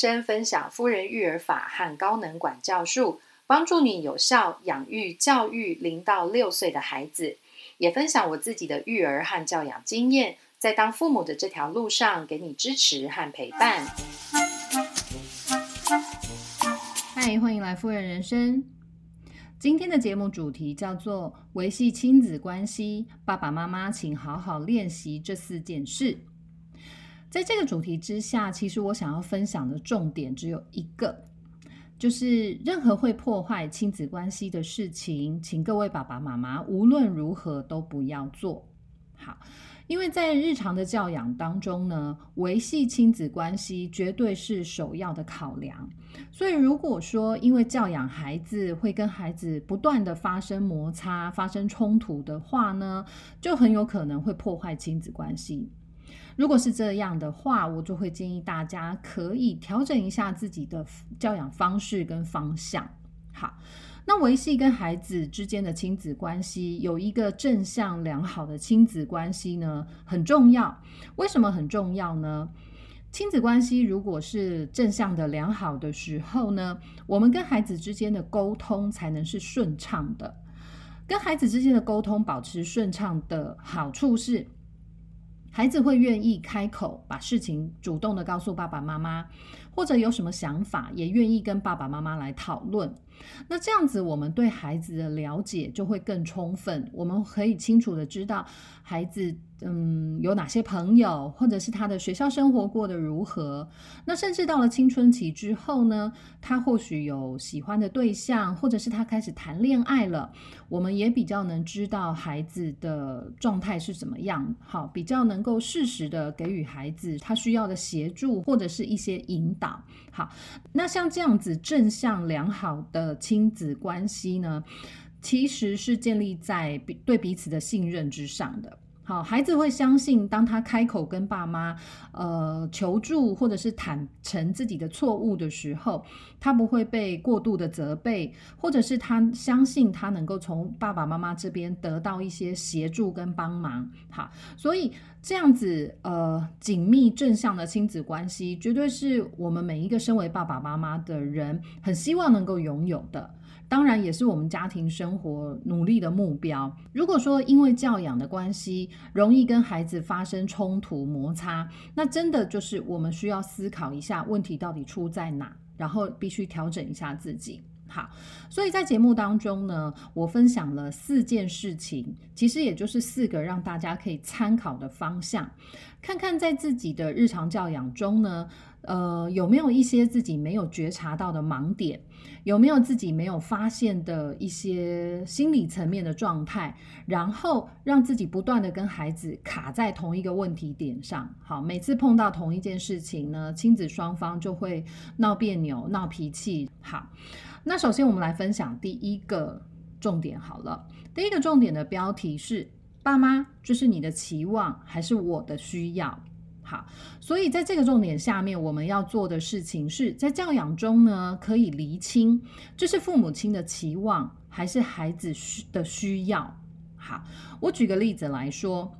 生分享夫人育儿法和高能管教术，帮助你有效养育教育零到六岁的孩子。也分享我自己的育儿和教养经验，在当父母的这条路上，给你支持和陪伴。嗨，欢迎来夫人人生。今天的节目主题叫做维系亲子关系，爸爸妈妈请好好练习这四件事。在这个主题之下，其实我想要分享的重点只有一个，就是任何会破坏亲子关系的事情，请各位爸爸妈妈无论如何都不要做。好，因为在日常的教养当中呢，维系亲子关系绝对是首要的考量。所以，如果说因为教养孩子会跟孩子不断的发生摩擦、发生冲突的话呢，就很有可能会破坏亲子关系。如果是这样的话，我就会建议大家可以调整一下自己的教养方式跟方向。好，那维系跟孩子之间的亲子关系有一个正向良好的亲子关系呢，很重要。为什么很重要呢？亲子关系如果是正向的良好的时候呢，我们跟孩子之间的沟通才能是顺畅的。跟孩子之间的沟通保持顺畅的好处是。孩子会愿意开口，把事情主动的告诉爸爸妈妈，或者有什么想法，也愿意跟爸爸妈妈来讨论。那这样子，我们对孩子的了解就会更充分，我们可以清楚的知道孩子。嗯，有哪些朋友，或者是他的学校生活过得如何？那甚至到了青春期之后呢，他或许有喜欢的对象，或者是他开始谈恋爱了，我们也比较能知道孩子的状态是怎么样。好，比较能够适时的给予孩子他需要的协助，或者是一些引导。好，那像这样子正向良好的亲子关系呢，其实是建立在对彼此的信任之上的。好，孩子会相信，当他开口跟爸妈呃求助，或者是坦诚自己的错误的时候，他不会被过度的责备，或者是他相信他能够从爸爸妈妈这边得到一些协助跟帮忙。好，所以这样子呃紧密正向的亲子关系，绝对是我们每一个身为爸爸妈妈的人很希望能够拥有的。当然，也是我们家庭生活努力的目标。如果说因为教养的关系，容易跟孩子发生冲突摩擦，那真的就是我们需要思考一下问题到底出在哪，然后必须调整一下自己。好，所以在节目当中呢，我分享了四件事情，其实也就是四个让大家可以参考的方向，看看在自己的日常教养中呢。呃，有没有一些自己没有觉察到的盲点？有没有自己没有发现的一些心理层面的状态？然后让自己不断的跟孩子卡在同一个问题点上。好，每次碰到同一件事情呢，亲子双方就会闹别扭、闹脾气。好，那首先我们来分享第一个重点。好了，第一个重点的标题是：爸妈，这是你的期望还是我的需要？好，所以在这个重点下面，我们要做的事情是在教养中呢，可以厘清这是父母亲的期望还是孩子需的需要。好，我举个例子来说，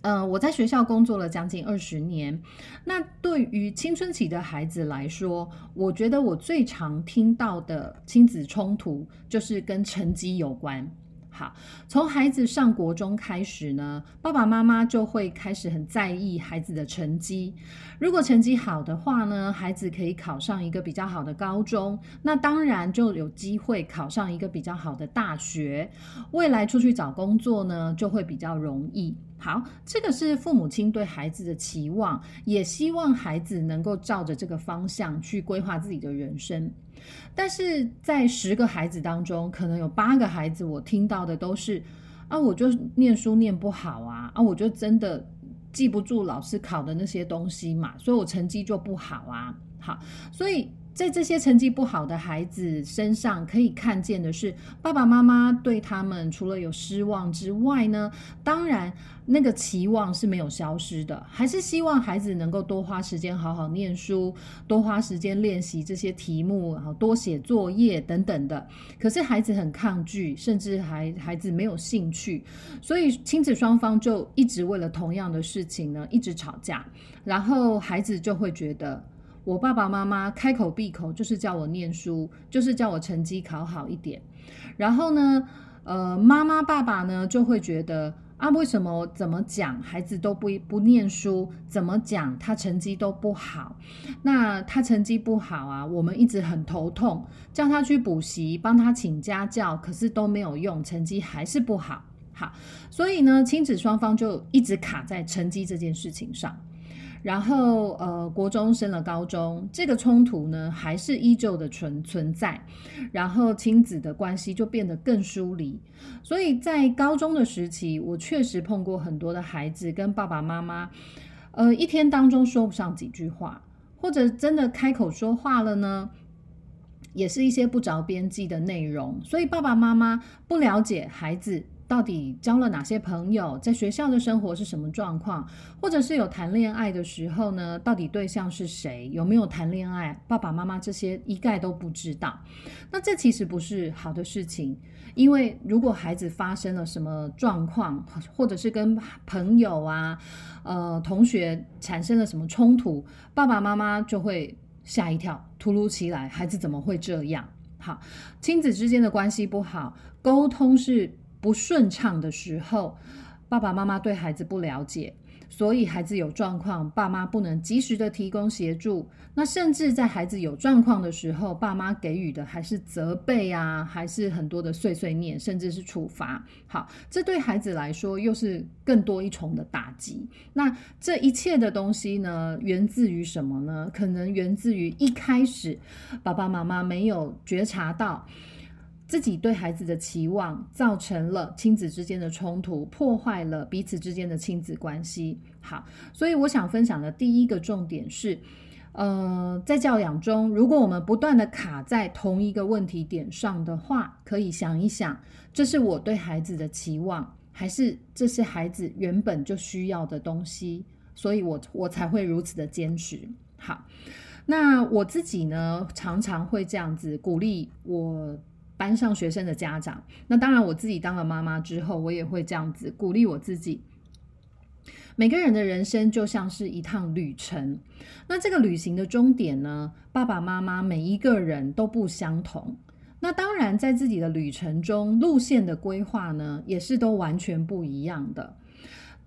嗯，我在学校工作了将近二十年，那对于青春期的孩子来说，我觉得我最常听到的亲子冲突就是跟成绩有关。好，从孩子上国中开始呢，爸爸妈妈就会开始很在意孩子的成绩。如果成绩好的话呢，孩子可以考上一个比较好的高中，那当然就有机会考上一个比较好的大学。未来出去找工作呢，就会比较容易。好，这个是父母亲对孩子的期望，也希望孩子能够照着这个方向去规划自己的人生。但是在十个孩子当中，可能有八个孩子，我听到的都是啊，我就念书念不好啊，啊，我就真的记不住老师考的那些东西嘛，所以我成绩就不好啊。好，所以。在这些成绩不好的孩子身上，可以看见的是，爸爸妈妈对他们除了有失望之外呢，当然那个期望是没有消失的，还是希望孩子能够多花时间好好念书，多花时间练习这些题目，然后多写作业等等的。可是孩子很抗拒，甚至还孩子没有兴趣，所以亲子双方就一直为了同样的事情呢，一直吵架，然后孩子就会觉得。我爸爸妈妈开口闭口就是叫我念书，就是叫我成绩考好一点。然后呢，呃，妈妈爸爸呢就会觉得。啊，为什么怎么讲孩子都不不念书？怎么讲他成绩都不好？那他成绩不好啊，我们一直很头痛，叫他去补习，帮他请家教，可是都没有用，成绩还是不好。好，所以呢，亲子双方就一直卡在成绩这件事情上。然后，呃，国中升了高中，这个冲突呢还是依旧的存存在，然后亲子的关系就变得更疏离。所以在高中的时期，我确实碰过很多的孩子跟爸爸妈妈，呃，一天当中说不上几句话，或者真的开口说话了呢，也是一些不着边际的内容。所以爸爸妈妈不了解孩子。到底交了哪些朋友？在学校的生活是什么状况？或者是有谈恋爱的时候呢？到底对象是谁？有没有谈恋爱？爸爸妈妈这些一概都不知道。那这其实不是好的事情，因为如果孩子发生了什么状况，或者是跟朋友啊、呃同学产生了什么冲突，爸爸妈妈就会吓一跳，突如其来，孩子怎么会这样？好，亲子之间的关系不好，沟通是。不顺畅的时候，爸爸妈妈对孩子不了解，所以孩子有状况，爸妈不能及时的提供协助。那甚至在孩子有状况的时候，爸妈给予的还是责备啊，还是很多的碎碎念，甚至是处罚。好，这对孩子来说又是更多一重的打击。那这一切的东西呢，源自于什么呢？可能源自于一开始爸爸妈妈没有觉察到。自己对孩子的期望，造成了亲子之间的冲突，破坏了彼此之间的亲子关系。好，所以我想分享的第一个重点是，呃，在教养中，如果我们不断的卡在同一个问题点上的话，可以想一想，这是我对孩子的期望，还是这是孩子原本就需要的东西？所以我我才会如此的坚持。好，那我自己呢，常常会这样子鼓励我。班上学生的家长，那当然我自己当了妈妈之后，我也会这样子鼓励我自己。每个人的人生就像是一趟旅程，那这个旅行的终点呢，爸爸妈妈每一个人都不相同。那当然，在自己的旅程中，路线的规划呢，也是都完全不一样的。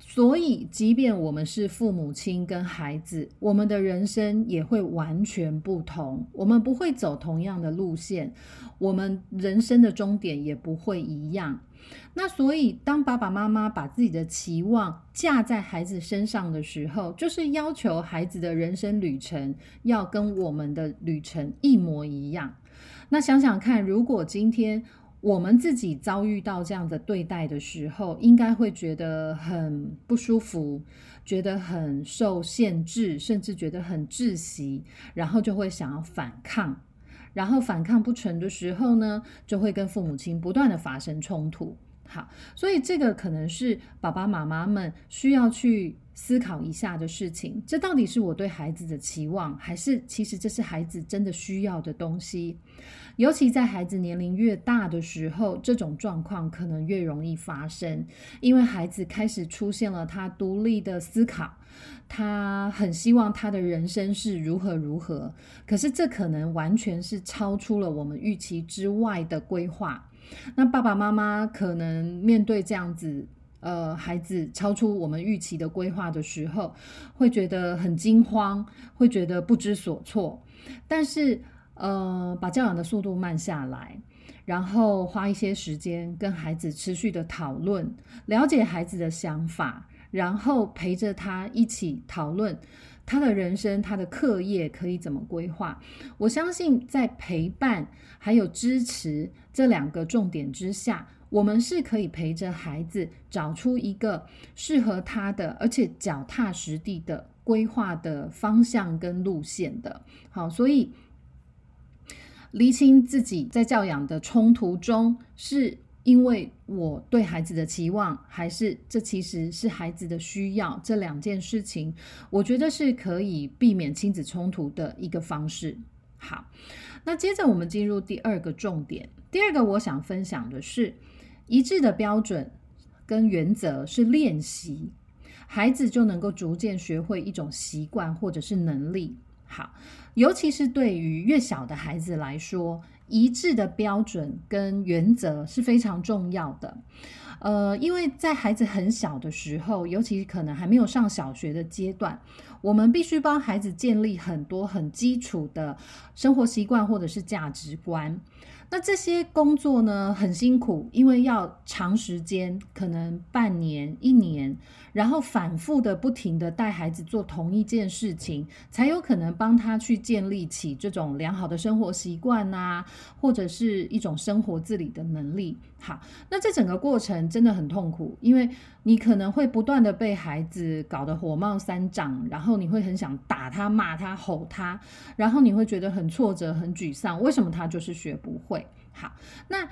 所以，即便我们是父母亲跟孩子，我们的人生也会完全不同。我们不会走同样的路线，我们人生的终点也不会一样。那所以，当爸爸妈妈把自己的期望架在孩子身上的时候，就是要求孩子的人生旅程要跟我们的旅程一模一样。那想想看，如果今天，我们自己遭遇到这样的对待的时候，应该会觉得很不舒服，觉得很受限制，甚至觉得很窒息，然后就会想要反抗，然后反抗不成的时候呢，就会跟父母亲不断的发生冲突。好，所以这个可能是爸爸妈妈们需要去思考一下的事情。这到底是我对孩子的期望，还是其实这是孩子真的需要的东西？尤其在孩子年龄越大的时候，这种状况可能越容易发生，因为孩子开始出现了他独立的思考，他很希望他的人生是如何如何，可是这可能完全是超出了我们预期之外的规划。那爸爸妈妈可能面对这样子，呃，孩子超出我们预期的规划的时候，会觉得很惊慌，会觉得不知所措。但是，呃，把教养的速度慢下来，然后花一些时间跟孩子持续的讨论，了解孩子的想法，然后陪着他一起讨论。他的人生，他的课业可以怎么规划？我相信在陪伴还有支持这两个重点之下，我们是可以陪着孩子找出一个适合他的，而且脚踏实地的规划的方向跟路线的。好，所以厘清自己在教养的冲突中是。因为我对孩子的期望，还是这其实是孩子的需要，这两件事情，我觉得是可以避免亲子冲突的一个方式。好，那接着我们进入第二个重点。第二个我想分享的是，一致的标准跟原则是练习，孩子就能够逐渐学会一种习惯或者是能力。好，尤其是对于越小的孩子来说，一致的标准跟原则是非常重要的。呃，因为在孩子很小的时候，尤其可能还没有上小学的阶段，我们必须帮孩子建立很多很基础的生活习惯或者是价值观。那这些工作呢很辛苦，因为要长时间，可能半年、一年，然后反复的、不停的带孩子做同一件事情，才有可能帮他去建立起这种良好的生活习惯啊，或者是一种生活自理的能力。好，那这整个过程真的很痛苦，因为你可能会不断的被孩子搞得火冒三丈，然后你会很想打他、骂他、吼他，然后你会觉得很挫折、很沮丧，为什么他就是学不会？好，那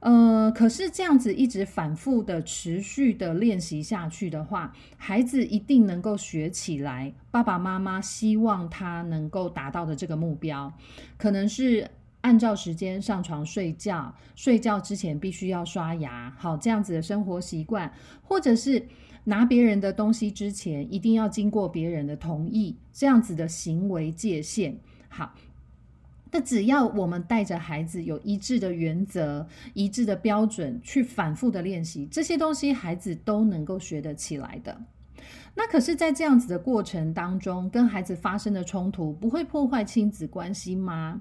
呃，可是这样子一直反复的、持续的练习下去的话，孩子一定能够学起来。爸爸妈妈希望他能够达到的这个目标，可能是。按照时间上床睡觉，睡觉之前必须要刷牙，好这样子的生活习惯，或者是拿别人的东西之前一定要经过别人的同意，这样子的行为界限。好，那只要我们带着孩子有一致的原则、一致的标准去反复的练习这些东西，孩子都能够学得起来的。那可是，在这样子的过程当中，跟孩子发生的冲突不会破坏亲子关系吗？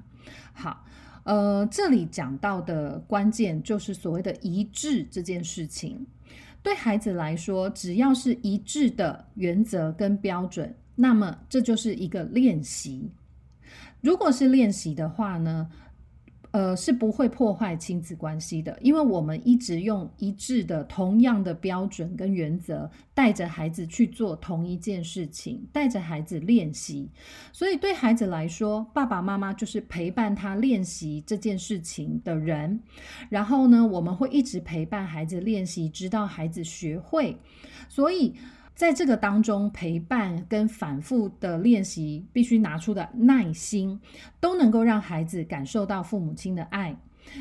好，呃，这里讲到的关键就是所谓的一致这件事情。对孩子来说，只要是一致的原则跟标准，那么这就是一个练习。如果是练习的话呢？呃，是不会破坏亲子关系的，因为我们一直用一致的、同样的标准跟原则，带着孩子去做同一件事情，带着孩子练习。所以对孩子来说，爸爸妈妈就是陪伴他练习这件事情的人。然后呢，我们会一直陪伴孩子练习，直到孩子学会。所以。在这个当中，陪伴跟反复的练习，必须拿出的耐心，都能够让孩子感受到父母亲的爱，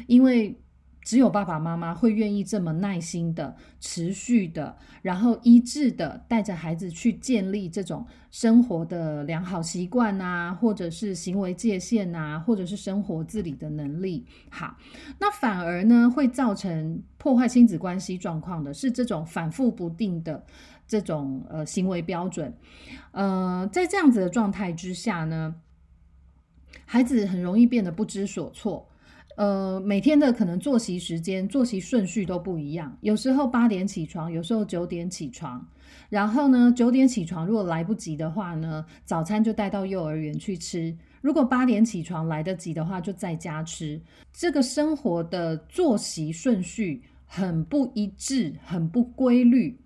因为只有爸爸妈妈会愿意这么耐心的、持续的，然后一致的带着孩子去建立这种生活的良好习惯啊，或者是行为界限啊，或者是生活自理的能力。好，那反而呢，会造成破坏亲子关系状况的是这种反复不定的。这种呃行为标准，呃，在这样子的状态之下呢，孩子很容易变得不知所措。呃，每天的可能作息时间、作息顺序都不一样，有时候八点起床，有时候九点起床。然后呢，九点起床如果来不及的话呢，早餐就带到幼儿园去吃；如果八点起床来得及的话，就在家吃。这个生活的作息顺序很不一致，很不规律。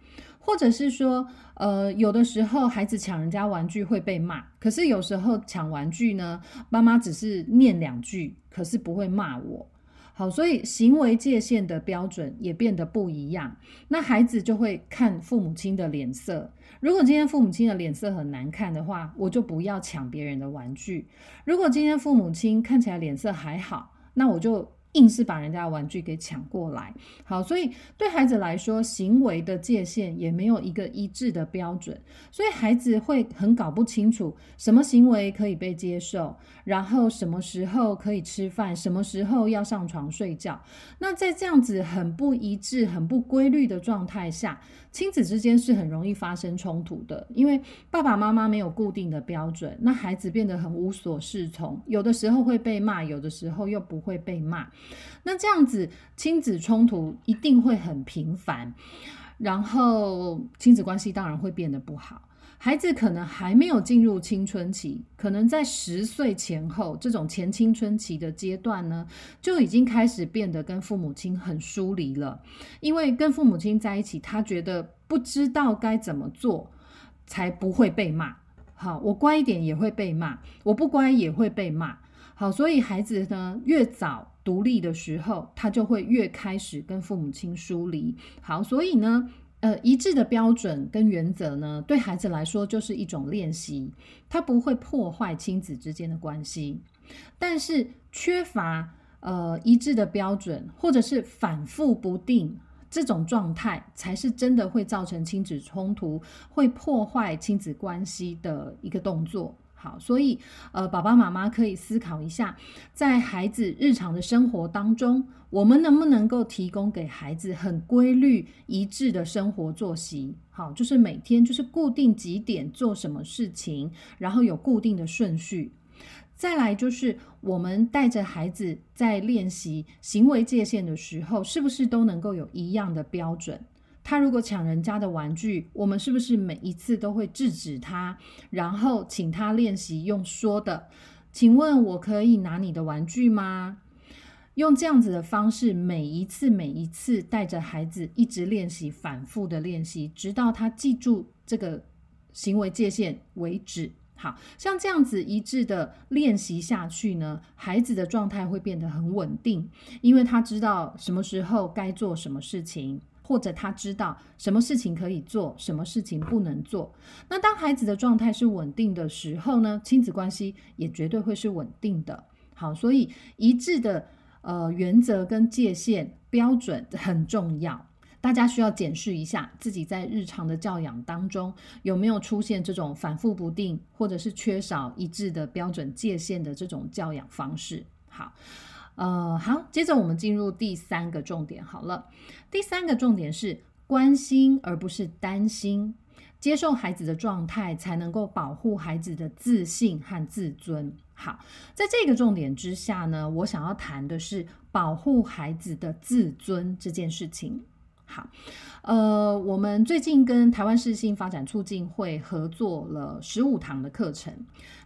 或者是说，呃，有的时候孩子抢人家玩具会被骂，可是有时候抢玩具呢，妈妈只是念两句，可是不会骂我。好，所以行为界限的标准也变得不一样。那孩子就会看父母亲的脸色。如果今天父母亲的脸色很难看的话，我就不要抢别人的玩具。如果今天父母亲看起来脸色还好，那我就。硬是把人家的玩具给抢过来，好，所以对孩子来说，行为的界限也没有一个一致的标准，所以孩子会很搞不清楚什么行为可以被接受，然后什么时候可以吃饭，什么时候要上床睡觉。那在这样子很不一致、很不规律的状态下，亲子之间是很容易发生冲突的，因为爸爸妈妈没有固定的标准，那孩子变得很无所适从，有的时候会被骂，有的时候又不会被骂。那这样子，亲子冲突一定会很频繁，然后亲子关系当然会变得不好。孩子可能还没有进入青春期，可能在十岁前后这种前青春期的阶段呢，就已经开始变得跟父母亲很疏离了。因为跟父母亲在一起，他觉得不知道该怎么做才不会被骂。好，我乖一点也会被骂，我不乖也会被骂。好，所以孩子呢越早独立的时候，他就会越开始跟父母亲疏离。好，所以呢，呃，一致的标准跟原则呢，对孩子来说就是一种练习，它不会破坏亲子之间的关系。但是缺乏呃一致的标准，或者是反复不定这种状态，才是真的会造成亲子冲突、会破坏亲子关系的一个动作。好，所以呃，爸爸妈妈可以思考一下，在孩子日常的生活当中，我们能不能够提供给孩子很规律一致的生活作息？好，就是每天就是固定几点做什么事情，然后有固定的顺序。再来就是我们带着孩子在练习行为界限的时候，是不是都能够有一样的标准？他如果抢人家的玩具，我们是不是每一次都会制止他，然后请他练习用说的？请问我可以拿你的玩具吗？用这样子的方式，每一次每一次带着孩子一直练习，反复的练习，直到他记住这个行为界限为止。好像这样子一致的练习下去呢，孩子的状态会变得很稳定，因为他知道什么时候该做什么事情。或者他知道什么事情可以做，什么事情不能做。那当孩子的状态是稳定的时候呢，亲子关系也绝对会是稳定的。好，所以一致的呃原则跟界限标准很重要。大家需要检视一下自己在日常的教养当中有没有出现这种反复不定，或者是缺少一致的标准界限的这种教养方式。好。呃，好，接着我们进入第三个重点。好了，第三个重点是关心而不是担心，接受孩子的状态，才能够保护孩子的自信和自尊。好，在这个重点之下呢，我想要谈的是保护孩子的自尊这件事情。好，呃，我们最近跟台湾市性发展促进会合作了十五堂的课程。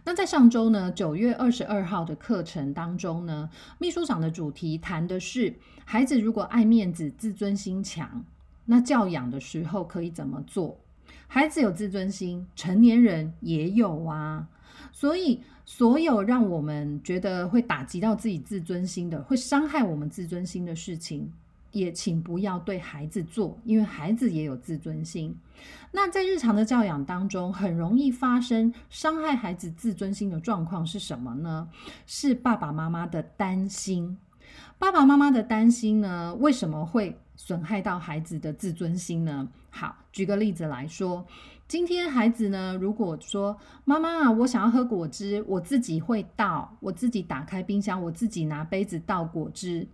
那在上周呢，九月二十二号的课程当中呢，秘书长的主题谈的是孩子如果爱面子、自尊心强，那教养的时候可以怎么做？孩子有自尊心，成年人也有啊。所以，所有让我们觉得会打击到自己自尊心的，会伤害我们自尊心的事情。也请不要对孩子做，因为孩子也有自尊心。那在日常的教养当中，很容易发生伤害孩子自尊心的状况是什么呢？是爸爸妈妈的担心。爸爸妈妈的担心呢，为什么会损害到孩子的自尊心呢？好，举个例子来说，今天孩子呢，如果说妈妈，我想要喝果汁，我自己会倒，我自己打开冰箱，我自己拿杯子倒果汁，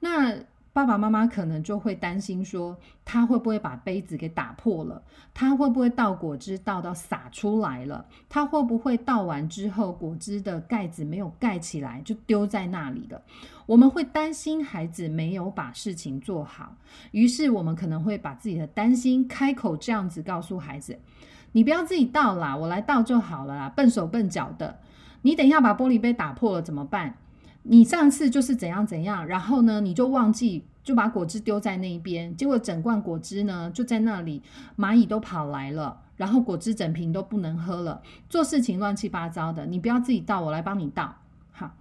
那。爸爸妈妈可能就会担心说，他会不会把杯子给打破了？他会不会倒果汁倒到洒出来了？他会不会倒完之后果汁的盖子没有盖起来就丢在那里了？我们会担心孩子没有把事情做好，于是我们可能会把自己的担心开口这样子告诉孩子：“你不要自己倒啦，我来倒就好了啦，笨手笨脚的。你等一下把玻璃杯打破了怎么办？”你上次就是怎样怎样，然后呢，你就忘记就把果汁丢在那一边，结果整罐果汁呢就在那里，蚂蚁都跑来了，然后果汁整瓶都不能喝了，做事情乱七八糟的。你不要自己倒，我来帮你倒。好，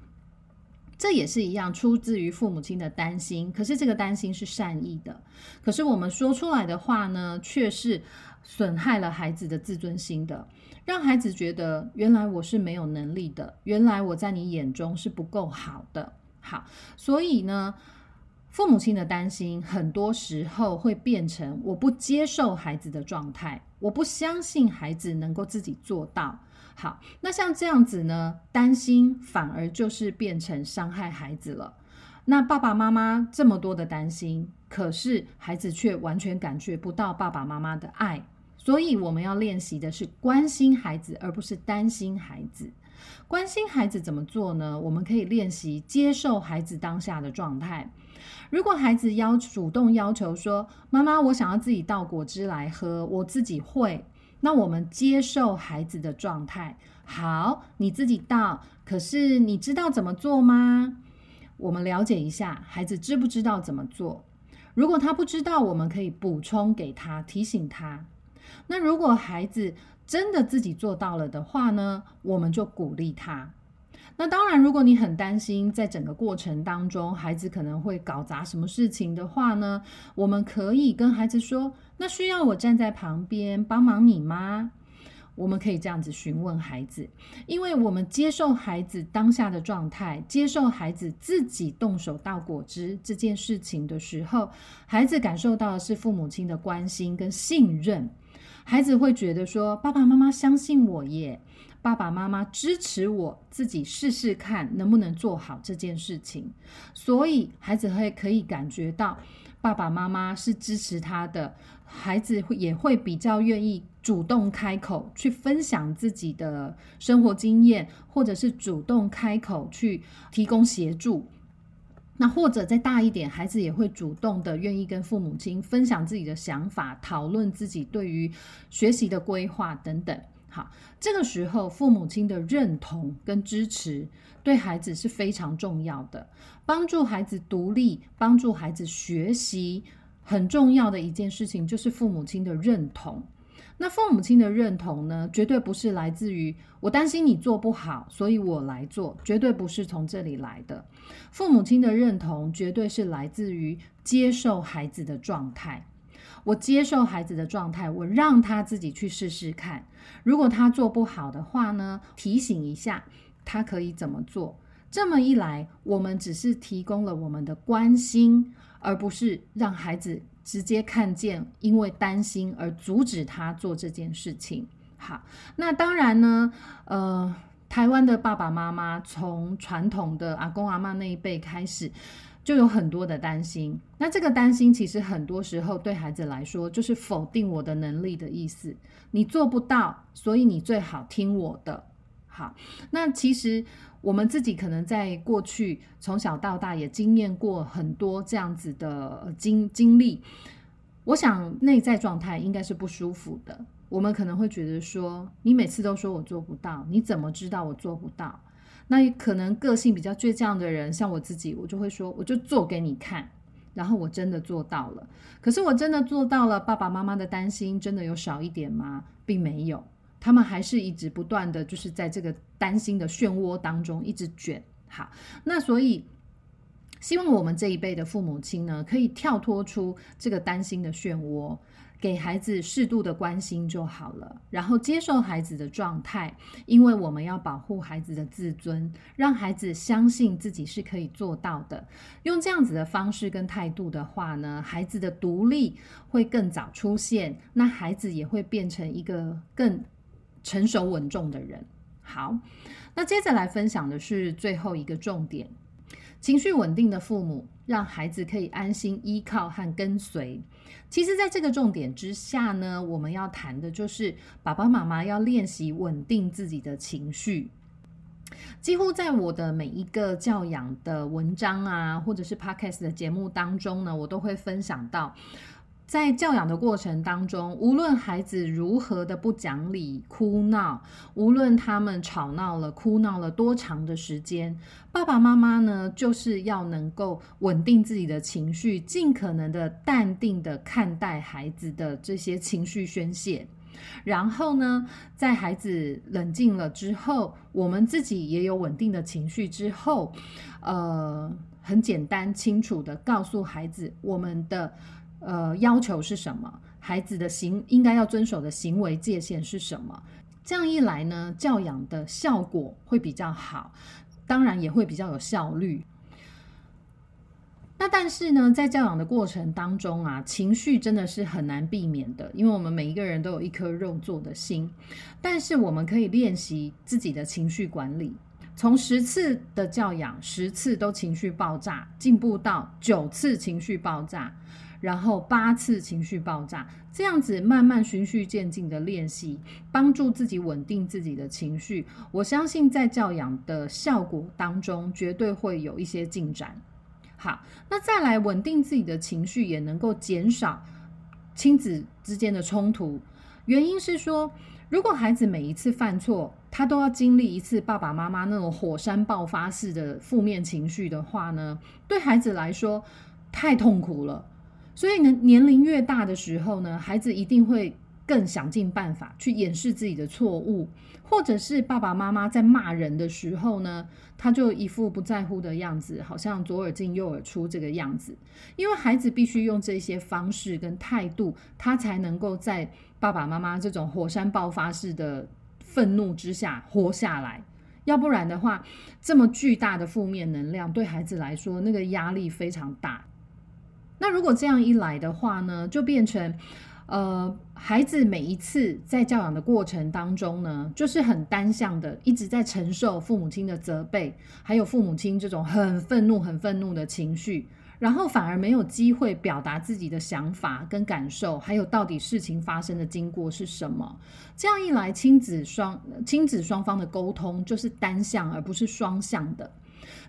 这也是一样，出自于父母亲的担心，可是这个担心是善意的，可是我们说出来的话呢，却是损害了孩子的自尊心的。让孩子觉得，原来我是没有能力的，原来我在你眼中是不够好的。好，所以呢，父母亲的担心，很多时候会变成我不接受孩子的状态，我不相信孩子能够自己做到。好，那像这样子呢，担心反而就是变成伤害孩子了。那爸爸妈妈这么多的担心，可是孩子却完全感觉不到爸爸妈妈的爱。所以我们要练习的是关心孩子，而不是担心孩子。关心孩子怎么做呢？我们可以练习接受孩子当下的状态。如果孩子要主动要求说：“妈妈，我想要自己倒果汁来喝，我自己会。”那我们接受孩子的状态。好，你自己倒。可是你知道怎么做吗？我们了解一下，孩子知不知道怎么做？如果他不知道，我们可以补充给他，提醒他。那如果孩子真的自己做到了的话呢，我们就鼓励他。那当然，如果你很担心在整个过程当中孩子可能会搞砸什么事情的话呢，我们可以跟孩子说：“那需要我站在旁边帮忙你吗？”我们可以这样子询问孩子，因为我们接受孩子当下的状态，接受孩子自己动手倒果汁这件事情的时候，孩子感受到的是父母亲的关心跟信任。孩子会觉得说：“爸爸妈妈相信我耶，爸爸妈妈支持我自己试试看能不能做好这件事情，所以孩子会可以感觉到爸爸妈妈是支持他的，孩子会也会比较愿意主动开口去分享自己的生活经验，或者是主动开口去提供协助。那或者再大一点，孩子也会主动的愿意跟父母亲分享自己的想法，讨论自己对于学习的规划等等。好，这个时候父母亲的认同跟支持对孩子是非常重要的，帮助孩子独立，帮助孩子学习，很重要的一件事情就是父母亲的认同。那父母亲的认同呢，绝对不是来自于我担心你做不好，所以我来做，绝对不是从这里来的。父母亲的认同绝对是来自于接受孩子的状态。我接受孩子的状态，我让他自己去试试看。如果他做不好的话呢，提醒一下他可以怎么做。这么一来，我们只是提供了我们的关心，而不是让孩子。直接看见，因为担心而阻止他做这件事情。好，那当然呢，呃，台湾的爸爸妈妈从传统的阿公阿妈那一辈开始，就有很多的担心。那这个担心其实很多时候对孩子来说，就是否定我的能力的意思。你做不到，所以你最好听我的。好，那其实。我们自己可能在过去从小到大也经验过很多这样子的经经历，我想内在状态应该是不舒服的。我们可能会觉得说，你每次都说我做不到，你怎么知道我做不到？那可能个性比较倔强的人，像我自己，我就会说，我就做给你看，然后我真的做到了。可是我真的做到了，爸爸妈妈的担心真的有少一点吗？并没有。他们还是一直不断的就是在这个担心的漩涡当中一直卷。好，那所以希望我们这一辈的父母亲呢，可以跳脱出这个担心的漩涡，给孩子适度的关心就好了，然后接受孩子的状态，因为我们要保护孩子的自尊，让孩子相信自己是可以做到的。用这样子的方式跟态度的话呢，孩子的独立会更早出现，那孩子也会变成一个更。成熟稳重的人，好，那接着来分享的是最后一个重点：情绪稳定的父母，让孩子可以安心依靠和跟随。其实，在这个重点之下呢，我们要谈的就是爸爸妈妈要练习稳定自己的情绪。几乎在我的每一个教养的文章啊，或者是 podcast 的节目当中呢，我都会分享到。在教养的过程当中，无论孩子如何的不讲理、哭闹，无论他们吵闹了、哭闹了多长的时间，爸爸妈妈呢，就是要能够稳定自己的情绪，尽可能的淡定的看待孩子的这些情绪宣泄。然后呢，在孩子冷静了之后，我们自己也有稳定的情绪之后，呃，很简单清楚的告诉孩子我们的。呃，要求是什么？孩子的行应该要遵守的行为界限是什么？这样一来呢，教养的效果会比较好，当然也会比较有效率。那但是呢，在教养的过程当中啊，情绪真的是很难避免的，因为我们每一个人都有一颗肉做的心。但是我们可以练习自己的情绪管理，从十次的教养，十次都情绪爆炸，进步到九次情绪爆炸。然后八次情绪爆炸，这样子慢慢循序渐进的练习，帮助自己稳定自己的情绪。我相信在教养的效果当中，绝对会有一些进展。好，那再来稳定自己的情绪，也能够减少亲子之间的冲突。原因是说，如果孩子每一次犯错，他都要经历一次爸爸妈妈那种火山爆发式的负面情绪的话呢，对孩子来说太痛苦了。所以呢，年龄越大的时候呢，孩子一定会更想尽办法去掩饰自己的错误，或者是爸爸妈妈在骂人的时候呢，他就一副不在乎的样子，好像左耳进右耳出这个样子。因为孩子必须用这些方式跟态度，他才能够在爸爸妈妈这种火山爆发式的愤怒之下活下来。要不然的话，这么巨大的负面能量对孩子来说，那个压力非常大。那如果这样一来的话呢，就变成，呃，孩子每一次在教养的过程当中呢，就是很单向的，一直在承受父母亲的责备，还有父母亲这种很愤怒、很愤怒的情绪，然后反而没有机会表达自己的想法跟感受，还有到底事情发生的经过是什么。这样一来，亲子双亲子双方的沟通就是单向而不是双向的。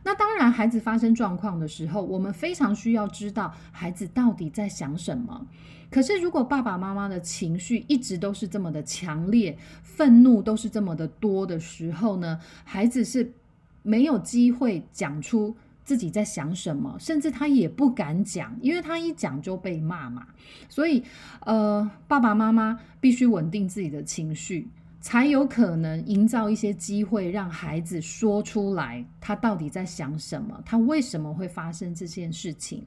那当然，孩子发生状况的时候，我们非常需要知道孩子到底在想什么。可是，如果爸爸妈妈的情绪一直都是这么的强烈，愤怒都是这么的多的时候呢，孩子是没有机会讲出自己在想什么，甚至他也不敢讲，因为他一讲就被骂嘛。所以，呃，爸爸妈妈必须稳定自己的情绪，才有可能营造一些机会，让孩子说出来他到底在想什么，他为什么会发生这件事情。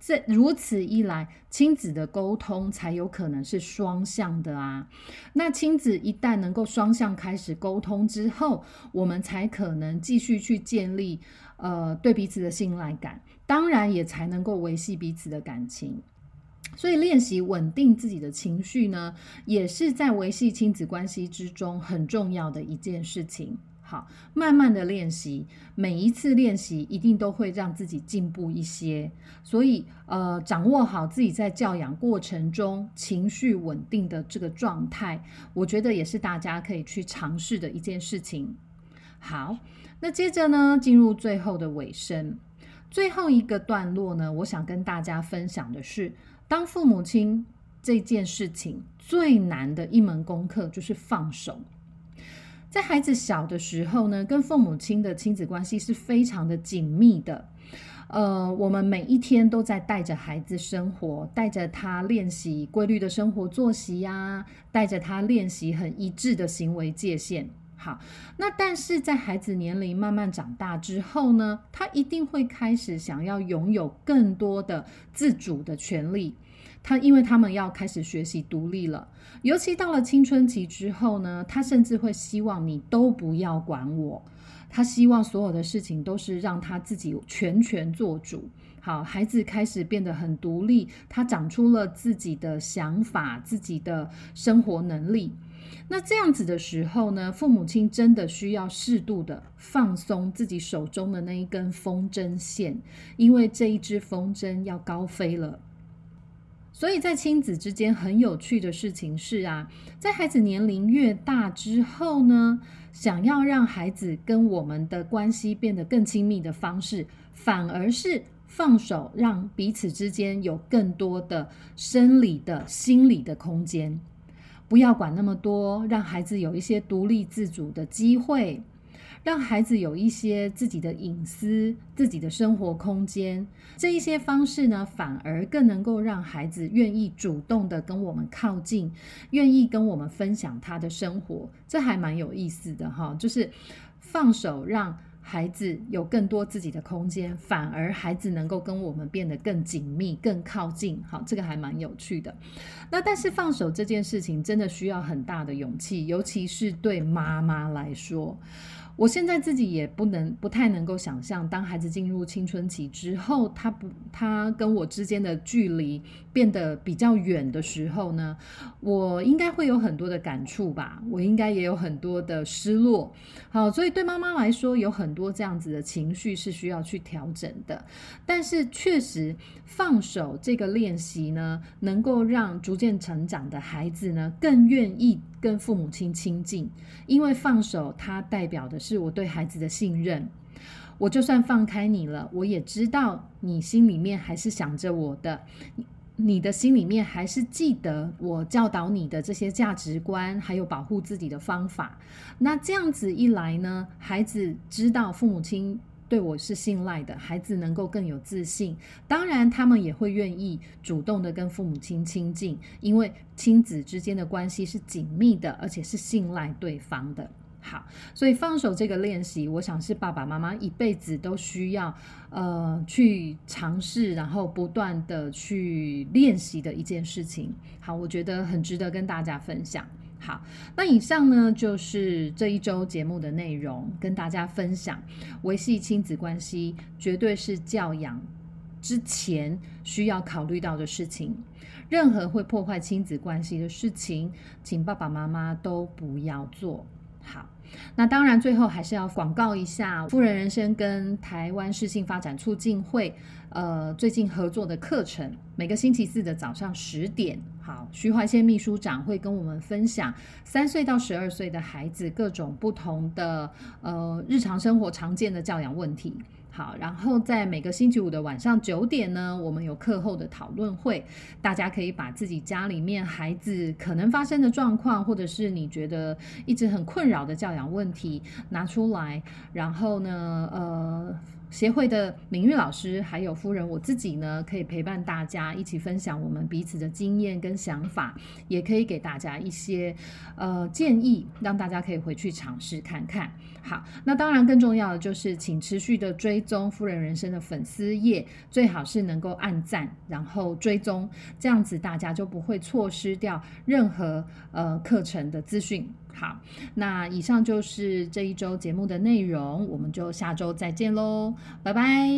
这如此一来，亲子的沟通才有可能是双向的啊。那亲子一旦能够双向开始沟通之后，我们才可能继续去建立呃对彼此的信赖感，当然也才能够维系彼此的感情。所以练习稳定自己的情绪呢，也是在维系亲子关系之中很重要的一件事情。好，慢慢的练习，每一次练习一定都会让自己进步一些。所以，呃，掌握好自己在教养过程中情绪稳定的这个状态，我觉得也是大家可以去尝试的一件事情。好，那接着呢，进入最后的尾声，最后一个段落呢，我想跟大家分享的是，当父母亲这件事情最难的一门功课就是放手。在孩子小的时候呢，跟父母亲的亲子关系是非常的紧密的。呃，我们每一天都在带着孩子生活，带着他练习规律的生活作息呀，带着他练习很一致的行为界限。好，那但是在孩子年龄慢慢长大之后呢，他一定会开始想要拥有更多的自主的权利。他因为他们要开始学习独立了，尤其到了青春期之后呢，他甚至会希望你都不要管我，他希望所有的事情都是让他自己全权做主。好，孩子开始变得很独立，他长出了自己的想法、自己的生活能力。那这样子的时候呢，父母亲真的需要适度的放松自己手中的那一根风筝线，因为这一只风筝要高飞了。所以在亲子之间很有趣的事情是啊，在孩子年龄越大之后呢，想要让孩子跟我们的关系变得更亲密的方式，反而是放手，让彼此之间有更多的生理的心理的空间，不要管那么多，让孩子有一些独立自主的机会。让孩子有一些自己的隐私、自己的生活空间，这一些方式呢，反而更能够让孩子愿意主动的跟我们靠近，愿意跟我们分享他的生活，这还蛮有意思的哈。就是放手让孩子有更多自己的空间，反而孩子能够跟我们变得更紧密、更靠近。好，这个还蛮有趣的。那但是放手这件事情真的需要很大的勇气，尤其是对妈妈来说。我现在自己也不能不太能够想象，当孩子进入青春期之后，他不他跟我之间的距离变得比较远的时候呢，我应该会有很多的感触吧，我应该也有很多的失落。好，所以对妈妈来说，有很多这样子的情绪是需要去调整的。但是确实，放手这个练习呢，能够让逐渐成长的孩子呢，更愿意。跟父母亲亲近，因为放手，它代表的是我对孩子的信任。我就算放开你了，我也知道你心里面还是想着我的，你的心里面还是记得我教导你的这些价值观，还有保护自己的方法。那这样子一来呢，孩子知道父母亲。对我是信赖的，孩子能够更有自信。当然，他们也会愿意主动的跟父母亲亲近，因为亲子之间的关系是紧密的，而且是信赖对方的。好，所以放手这个练习，我想是爸爸妈妈一辈子都需要呃去尝试，然后不断的去练习的一件事情。好，我觉得很值得跟大家分享。好，那以上呢就是这一周节目的内容，跟大家分享维系亲子关系绝对是教养之前需要考虑到的事情。任何会破坏亲子关系的事情，请爸爸妈妈都不要做。那当然，最后还是要广告一下富人人生跟台湾适性发展促进会，呃，最近合作的课程，每个星期四的早上十点，好，徐怀宪秘书长会跟我们分享三岁到十二岁的孩子各种不同的呃日常生活常见的教养问题。好，然后在每个星期五的晚上九点呢，我们有课后的讨论会，大家可以把自己家里面孩子可能发生的状况，或者是你觉得一直很困扰的教养问题拿出来，然后呢，呃。协会的敏玉老师还有夫人，我自己呢，可以陪伴大家一起分享我们彼此的经验跟想法，也可以给大家一些呃建议，让大家可以回去尝试看看。好，那当然更重要的就是，请持续的追踪夫人人生的粉丝页，最好是能够按赞，然后追踪，这样子大家就不会错失掉任何呃课程的资讯。好，那以上就是这一周节目的内容，我们就下周再见喽，拜拜。